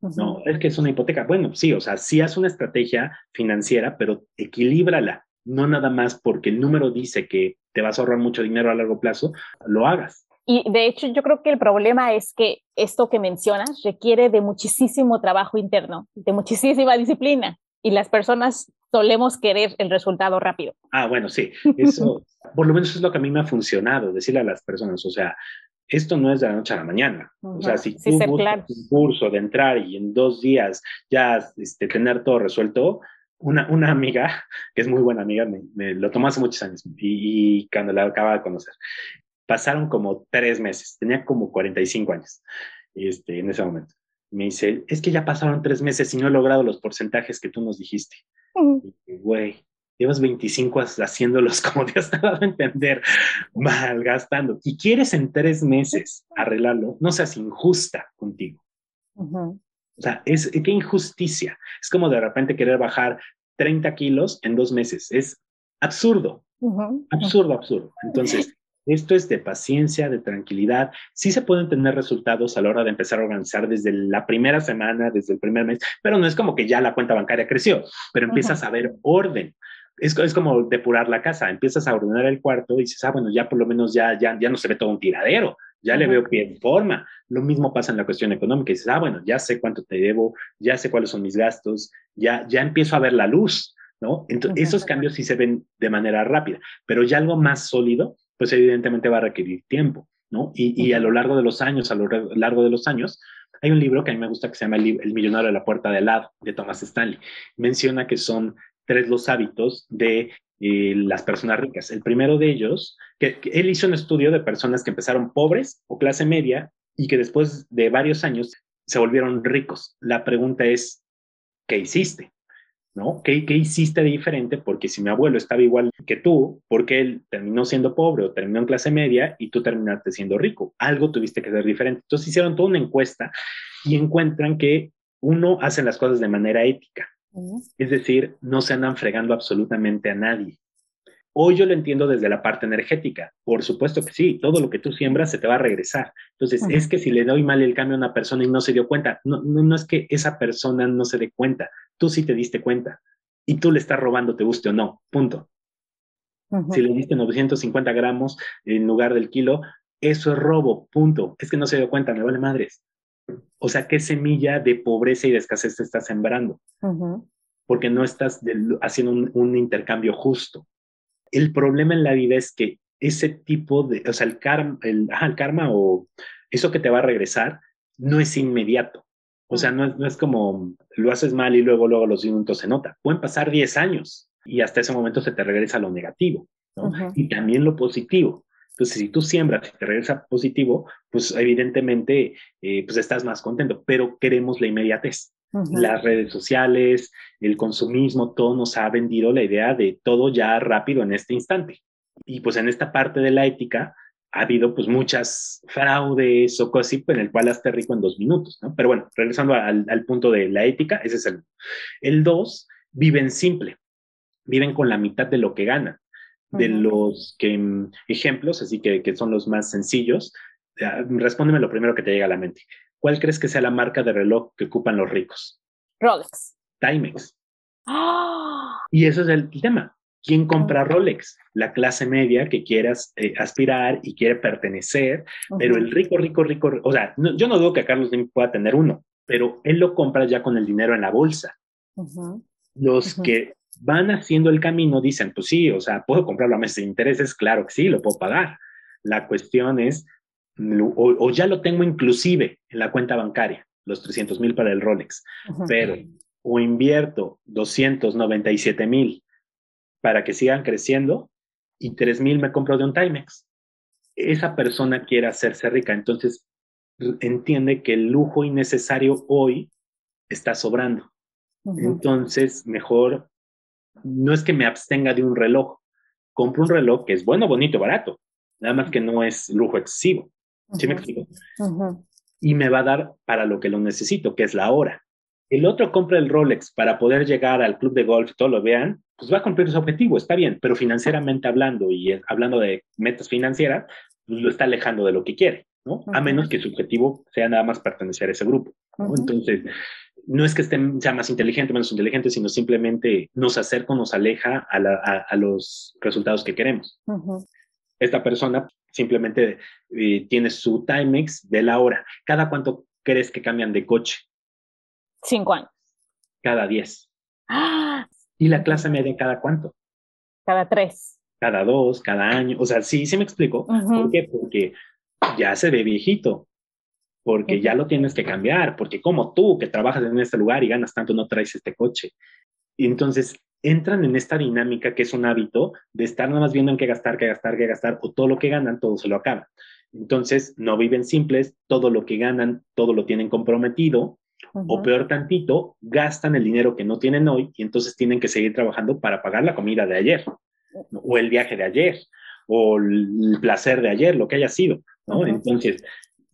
No, es que es una hipoteca. Bueno, sí, o sea, sí haz una estrategia financiera, pero equilíbrala no nada más porque el número dice que te vas a ahorrar mucho dinero a largo plazo, lo hagas. Y de hecho yo creo que el problema es que esto que mencionas requiere de muchísimo trabajo interno, de muchísima disciplina y las personas solemos querer el resultado rápido. Ah, bueno, sí, eso por lo menos es lo que a mí me ha funcionado, decirle a las personas, o sea, esto no es de la noche a la mañana. O sea, si tú buscas un curso de entrar y en dos días ya este, tener todo resuelto, una, una amiga, que es muy buena amiga, me, lo tomó hace muchos años y, cuando la acaba de conocer, pasaron como tres meses, tenía como 45 años este, en ese momento. Me dice, es que ya pasaron tres meses y no he logrado los porcentajes que tú nos dijiste. Güey, llevas 25 haciéndolos como Dios te ha dado a entender, malgastando. Y quieres en tres meses arreglarlo, no seas injusta contigo. O sea, es qué injusticia. Es como de repente querer bajar 30 kilos en dos meses. Es absurdo, absurdo, absurdo. Entonces, esto es de paciencia, de tranquilidad. Sí se pueden tener resultados a la hora de empezar a organizar desde la primera semana, desde el primer mes, pero no es como que ya la cuenta bancaria creció, pero empiezas a ver orden. Es, es, como depurar la casa, empiezas a ordenar el cuarto y dices, ah, bueno, ya por lo menos ya, ya, ya no se ve todo un tiradero, ya le veo pie en forma. Lo mismo pasa en la cuestión económica. Y dices, ah, bueno, ya sé cuánto te debo, ya sé cuáles son mis gastos, ya, ya empiezo a ver la luz, ¿no? Entonces, esos cambios sí se ven de manera rápida, pero ya algo más sólido, pues evidentemente va a requerir tiempo, ¿no? Y, y a lo largo de los años, a lo largo de los años, hay un libro que a mí me gusta que se llama El, el millonario de la puerta de lado, de Thomas Stanley. Menciona que son tres los hábitos de las personas ricas. El primero de ellos, que, él hizo un estudio de personas que empezaron pobres o clase media y que después de varios años se volvieron ricos. La pregunta es, ¿qué hiciste? ¿No? ¿Qué, ¿Qué hiciste de diferente? Porque si mi abuelo estaba igual que tú, porque él terminó siendo pobre o terminó en clase media y tú terminaste siendo rico? Algo tuviste que hacer diferente. Entonces hicieron toda una encuesta y encuentran que uno hace las cosas de manera ética es decir, no se andan fregando absolutamente a nadie. Hoy yo lo entiendo desde la parte energética. Por supuesto que sí, todo lo que tú siembras se te va a regresar. Entonces, es que si le doy mal el cambio a una persona y no se dio cuenta, no, no, es que esa persona no se dé cuenta, tú sí te diste cuenta y tú le estás robando, te guste o no, punto. Si le diste 950 gramos en lugar del kilo, eso es robo, punto. Es que no se dio cuenta, me vale madres. O sea, ¿qué semilla de pobreza y de escasez te estás sembrando? Porque no estás haciendo un, intercambio justo. El problema en la vida es que ese tipo de, o sea, el karma, el, karma o eso que te va a regresar no es inmediato. O sea, no es, no es como lo haces mal y luego, luego los minutos se nota. Pueden pasar 10 años y hasta ese momento se te regresa lo negativo y también lo positivo. Entonces, si tú siembras y te regresa positivo, pues evidentemente eh, pues estás más contento, pero queremos la inmediatez. Las redes sociales, el consumismo, todo nos ha vendido la idea de todo ya rápido en este instante. Y pues en esta parte de la ética ha habido pues muchas fraudes o cosas así, en el cual hazte rico en dos minutos, ¿no? Pero bueno, regresando al, al punto de la ética, ese es el. El dos, viven simple, viven con la mitad de lo que ganan de los que, mm, ejemplos, así que, que son los más sencillos, respóndeme lo primero que te llega a la mente. ¿Cuál crees que sea la marca de reloj que ocupan los ricos? Rolex. Timex. ¡Ah! Y eso es el tema. ¿Quién compra Rolex? La clase media que quieras eh, aspirar y quiere pertenecer, pero el rico, rico, rico, o sea, yo no dudo que Carlos Slim pueda tener uno, pero él lo compra ya con el dinero en la bolsa. Los que van haciendo el camino, dicen, pues sí, o sea, puedo comprarlo a meses de intereses, claro que sí, lo puedo pagar. La cuestión es, o, ya lo tengo inclusive en la cuenta bancaria. los 300 mil para el Rolex, pero o invierto 297 mil para que sigan creciendo y 3 mil me compro de un Timex. Esa persona quiere hacerse rica, entonces entiende que el lujo innecesario hoy está sobrando. Entonces, mejor no es que me abstenga de un reloj, compro un reloj que es bueno, bonito, barato, nada más que no es lujo excesivo. ¿Sí me explico? Y me va a dar para lo que lo necesito, que es la hora. El otro compra el Rolex para poder llegar al club de golf, todo lo vean, pues va a cumplir su objetivo, está bien, pero financieramente hablando y hablando de metas financieras, pues lo está alejando de lo que quiere, ¿no? A menos que su objetivo sea nada más pertenecer a ese grupo, ¿no? Entonces, no es que esté, sea más inteligente, menos inteligente, sino simplemente nos acerca o nos aleja a, los resultados que queremos. Esta persona simplemente eh, tiene su Timex de la hora. ¿Cada cuánto crees que cambian de coche? Cinco años. Cada diez. ¡Ah! ¿Y la clase media cada cuánto? Cada tres. Cada dos, cada año. O sea, sí, sí me explico. ¿Por qué? Porque ya se ve viejito. Porque ya lo tienes que cambiar. Porque como tú, que trabajas en este lugar y ganas tanto, no traes este coche. Y entonces entran en esta dinámica que es un hábito de estar nada más viendo en qué gastar, qué gastar, qué gastar, o todo lo que ganan, todo se lo acaban. Entonces, no viven simples, todo lo que ganan, todo lo tienen comprometido, o peor tantito, gastan el dinero que no tienen hoy y entonces tienen que seguir trabajando para pagar la comida de ayer, o el viaje de ayer, o el placer de ayer, lo que haya sido, ¿no? Entonces,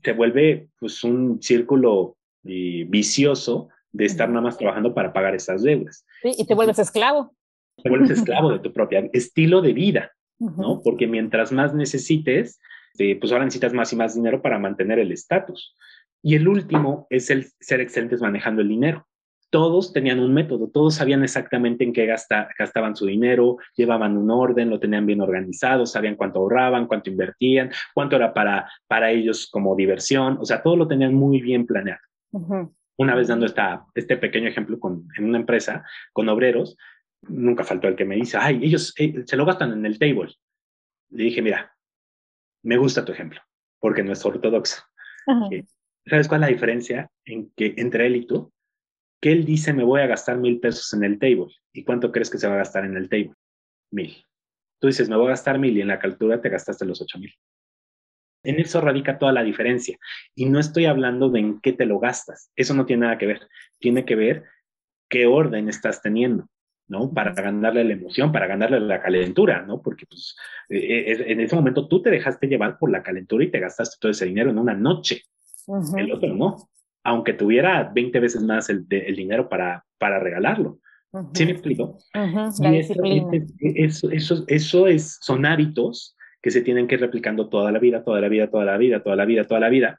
se vuelve pues un círculo eh, vicioso de estar nada más trabajando para pagar esas deudas. Sí, y te vuelves esclavo. Te vuelves esclavo de tu propio estilo de vida, ¿no? Porque mientras más necesites, eh, pues ahora necesitas más y más dinero para mantener el estatus. Y el último es el ser excelentes manejando el dinero. Todos tenían un método, todos sabían exactamente en qué gastaban su dinero, llevaban un orden, lo tenían bien organizado, sabían cuánto ahorraban, cuánto invertían, cuánto era para, para ellos como diversión, o sea, todo lo tenían muy bien planeado. Una vez dando esta, este pequeño ejemplo con, en una empresa con obreros, nunca faltó el que me dice, ay, ellos eh, se lo gastan en el table. Le dije, mira, me gusta tu ejemplo, porque no es ortodoxo. ¿Sabes cuál es la diferencia en que, entre él y tú? Que él dice, me voy a gastar mil pesos en el table. ¿Y cuánto crees que se va a gastar en el table? Mil. Tú dices, me voy a gastar mil y en la captura te gastaste los ocho mil. En eso radica toda la diferencia. Y no estoy hablando de en qué te lo gastas. Eso no tiene nada que ver. Tiene que ver qué orden estás teniendo, ¿no? Para ganarle la emoción, para ganarle la calentura, ¿no? Porque pues, eh, eh, en ese momento tú te dejaste llevar por la calentura y te gastaste todo ese dinero en una noche. El otro no. Aunque tuviera 20 veces más el, dinero para, para regalarlo. ¿Sí me explico? eso, eso, eso es, son hábitos que se tienen que ir replicando toda la vida, toda la vida, toda la vida, toda la vida, toda la vida,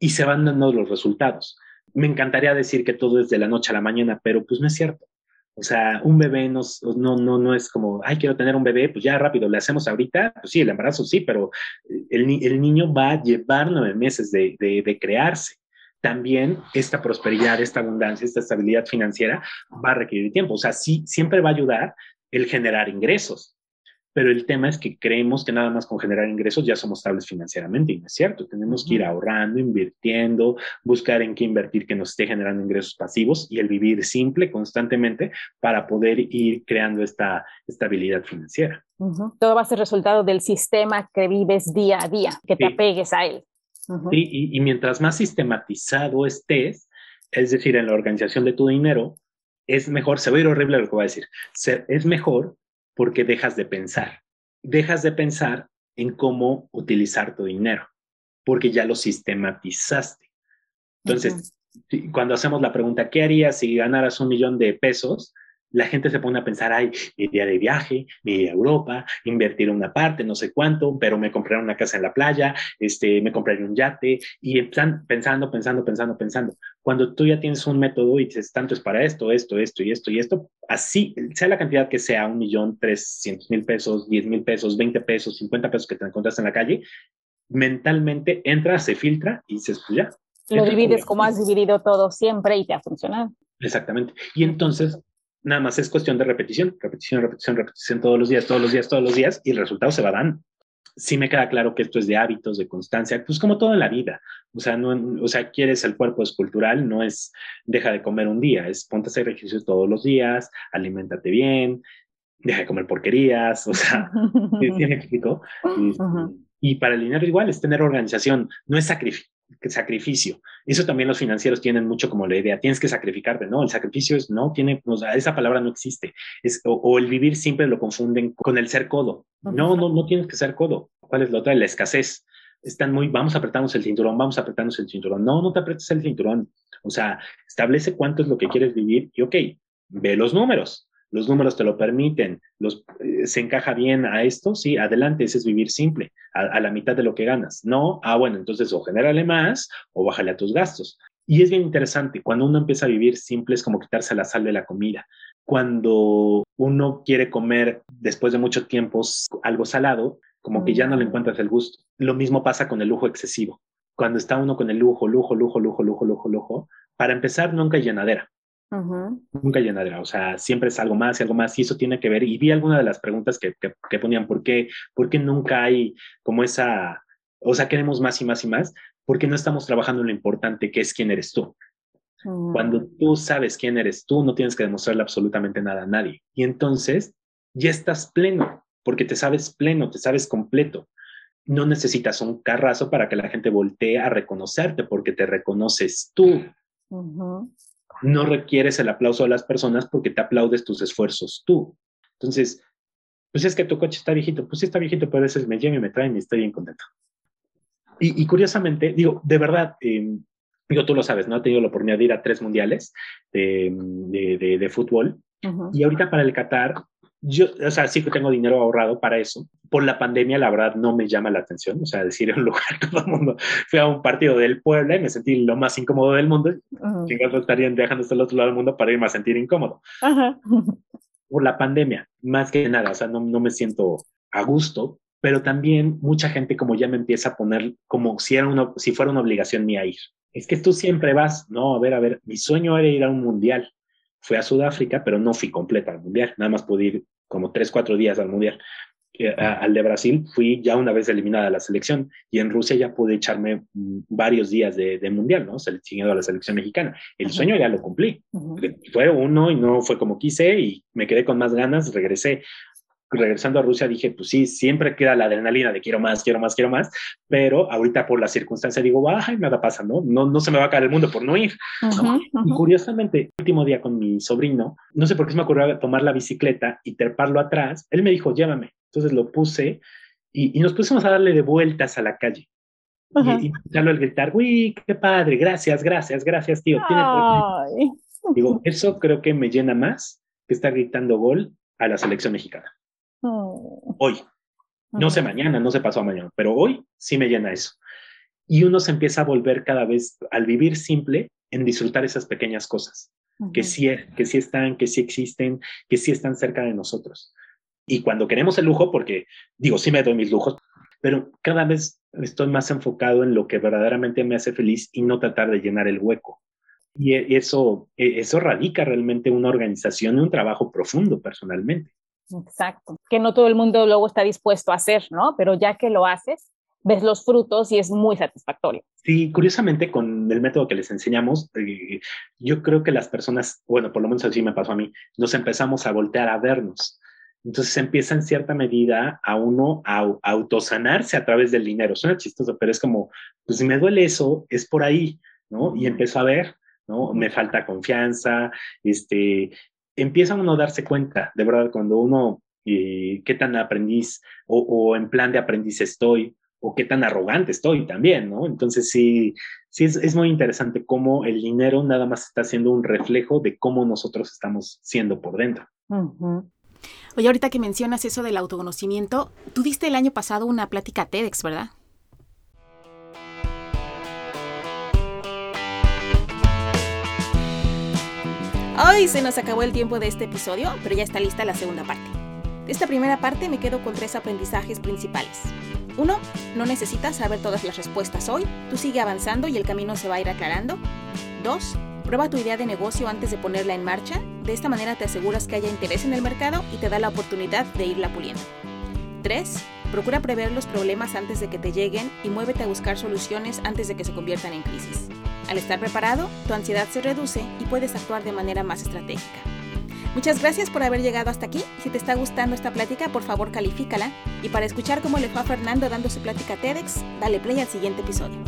y se van dando los resultados. Me encantaría decir que todo es de la noche a la mañana, pero pues no es cierto. O sea, un bebé no, no, no, no es como, ay, quiero tener un bebé, pues ya rápido, le hacemos ahorita, pues sí, el embarazo sí, pero el, el niño va a llevar nueve meses de, de, de crearse también esta prosperidad, esta abundancia, esta estabilidad financiera va a requerir tiempo. O sea, sí, siempre va a ayudar el generar ingresos, pero el tema es que creemos que nada más con generar ingresos ya somos estables financieramente y no es cierto. Tenemos que ir ahorrando, invirtiendo, buscar en qué invertir que nos esté generando ingresos pasivos y el vivir simple constantemente para poder ir creando esta estabilidad financiera. Todo va a ser resultado del sistema que vives día a día, que te apegues a él. Sí, y, y mientras más sistematizado estés, es decir, en la organización de tu dinero, es mejor, se va a ir horrible lo que voy a decir, es mejor porque dejas de pensar. Dejas de pensar en cómo utilizar tu dinero, porque ya lo sistematizaste. Entonces, cuando hacemos la pregunta, ¿qué harías si ganaras un millón de pesos? La gente se pone a pensar, ay, iría de viaje, me iría a Europa, invertir una parte, no sé cuánto, pero me compraré una casa en la playa, este, me compraré un yate, y están pensando, pensando, pensando, pensando. Cuando tú ya tienes un método y dices, tanto es para esto, esto, esto y esto y esto, así, sea la cantidad que sea, un millón, trescientos mil pesos, diez mil pesos, veinte pesos, cincuenta pesos que te encuentras en la calle, mentalmente entra, se filtra y dices, pues ya. Lo divides como has dividido todo siempre y te ha funcionado. Exactamente. Y entonces Nada más es cuestión de repetición, repetición, repetición, repetición todos los días, todos los días, todos los días, y el resultado se va dando. sí me queda claro que esto es de hábitos, de constancia, pues como todo en la vida. O sea, no, o sea, quieres el cuerpo escultural, no es deja de comer un día, es ponte a hacer ejercicio todos los días, aliméntate bien, deja de comer porquerías, o sea, ¿sí me explico? Y, para el dinero igual es tener organización, no es sacrificio. Eso también los financieros tienen mucho como la idea, tienes que sacrificarte, ¿no? El sacrificio es, no, tiene, o sea, esa palabra no existe. Es, o, el vivir siempre lo confunden con el ser codo. No, no, no tienes que ser codo. ¿Cuál es la otra? La escasez. Están muy, vamos a apretarnos el cinturón, vamos a apretarnos el cinturón. No, no te apretes el cinturón. O sea, establece cuánto es lo que quieres vivir y, ok, ve los números los números te lo permiten, los, eh, se encaja bien a esto, sí, adelante, ese es vivir simple, a, la mitad de lo que ganas. No, ah, bueno, entonces o genérale más o bájale a tus gastos. Y es bien interesante, cuando uno empieza a vivir simple es como quitarse la sal de la comida. Cuando uno quiere comer después de mucho tiempo algo salado, como que ya no le encuentras el gusto. Lo mismo pasa con el lujo excesivo. Cuando está uno con el lujo, lujo, lujo, lujo, lujo, lujo, lujo, para empezar nunca hay llenadera. Nunca llenadera, o sea, siempre es algo más y algo más, y eso tiene que ver, y vi alguna de las preguntas que, que, ponían, ¿por qué, ¿por qué nunca hay como esa, o sea, queremos más y más y más? Porque no estamos trabajando en lo importante que es quién eres tú. Cuando mm. tú sabes quién eres tú, no tienes que demostrarle absolutamente nada a nadie. Y entonces ya estás pleno, porque te sabes pleno, te sabes completo. No necesitas un carrazo para que la gente voltee a reconocerte, porque te reconoces tú no requieres el aplauso de las personas porque te aplaudes tus esfuerzos tú. Entonces, pues es que tu coche está viejito, pues sí está viejito, pero a veces me lleva y me trae y estoy bien contento. Y, curiosamente, digo, de verdad, eh, digo, tú lo sabes, ¿no? He tenido la oportunidad de ir a tres mundiales de, fútbol. Y ahorita para el Qatar, yo, o sea, sí que tengo dinero ahorrado para eso. Por la pandemia, la verdad, no me llama la atención. O sea, decir un lugar, todo el mundo. Fui a un partido del Puebla y me sentí lo más incómodo del mundo. Uh estarían dejando hasta el otro lado del mundo para irme a sentir incómodo. Por la pandemia, más que nada. O sea, no, no me siento a gusto, pero también mucha gente como ya me empieza a poner como si, era una, si fuera una obligación mía ir. Es que tú siempre vas, no, a ver, a ver, mi sueño era ir a un mundial. Fui a Sudáfrica, pero no fui completa al mundial. Nada más pude ir como tres, cuatro días al mundial. al de Brasil fui ya una vez eliminada la selección y en Rusia ya pude echarme mm, varios días de, mundial, ¿no? Seleccionado a la selección mexicana. El sueño ya lo cumplí. Fue uno y no fue como quise y me quedé con más ganas, regresé regresando a Rusia dije, pues sí, siempre queda la adrenalina de quiero más, quiero más, quiero más, pero ahorita por la circunstancia digo, ay, nada pasa, ¿no? No, no se me va a caer el mundo por no ir. Y curiosamente, el último día con mi sobrino, no sé por qué se me ocurrió tomar la bicicleta y treparlo atrás, él me dijo, llévame. Entonces lo puse y, nos pusimos a darle de vueltas a la calle. Y, y el gritar, uy, qué padre, gracias, gracias, gracias, tío. Digo, eso creo que me llena más que estar gritando gol a la selección mexicana. Oh. Hoy. No sé mañana, no se pasó mañana, pero hoy sí me llena eso. Y uno se empieza a volver cada vez, al vivir simple, en disfrutar esas pequeñas cosas, que, sí, que sí están, que sí existen, que sí están cerca de nosotros. Y cuando queremos el lujo, porque digo, sí me doy mis lujos, pero cada vez estoy más enfocado en lo que verdaderamente me hace feliz y no tratar de llenar el hueco. Y e, eso, e, eso radica realmente una organización y un trabajo profundo personalmente. Exacto, que no todo el mundo luego está dispuesto a hacer, ¿no? Pero ya que lo haces, ves los frutos y es muy satisfactorio. Sí, curiosamente con el método que les enseñamos, eh, yo creo que las personas, bueno, por lo menos así me pasó a mí, nos empezamos a voltear a vernos. Entonces empieza en cierta medida a uno a, autosanarse a través del dinero. Suena chistoso, pero es como, pues si me duele eso, es por ahí, ¿no? Y empezó a ver, ¿no? Me falta confianza, este, empieza uno a darse cuenta, de verdad, cuando uno, eh, qué tan aprendiz o, en plan de aprendiz estoy, o qué tan arrogante estoy también, ¿no? Entonces sí, sí es, muy interesante cómo el dinero nada más está siendo un reflejo de cómo nosotros estamos siendo por dentro. Oye, ahorita que mencionas eso del autoconocimiento, tú diste el año pasado una plática TEDx, ¿verdad? Hoy se nos acabó el tiempo de este episodio, pero ya está lista la segunda parte. De esta primera parte me quedo con tres aprendizajes principales. Uno, no necesitas saber todas las respuestas hoy, tú sigue avanzando y el camino se va a ir aclarando. Dos, prueba tu idea de negocio antes de ponerla en marcha, de esta manera te aseguras que haya interés en el mercado y te da la oportunidad de irla puliendo. Tres, Procura prever los problemas antes de que te lleguen y muévete a buscar soluciones antes de que se conviertan en crisis. Al estar preparado, tu ansiedad se reduce y puedes actuar de manera más estratégica. Muchas gracias por haber llegado hasta aquí. Si te está gustando esta plática, por favor califícala. Y para escuchar cómo le fue a Fernando dando su plática TEDx, dale play al siguiente episodio.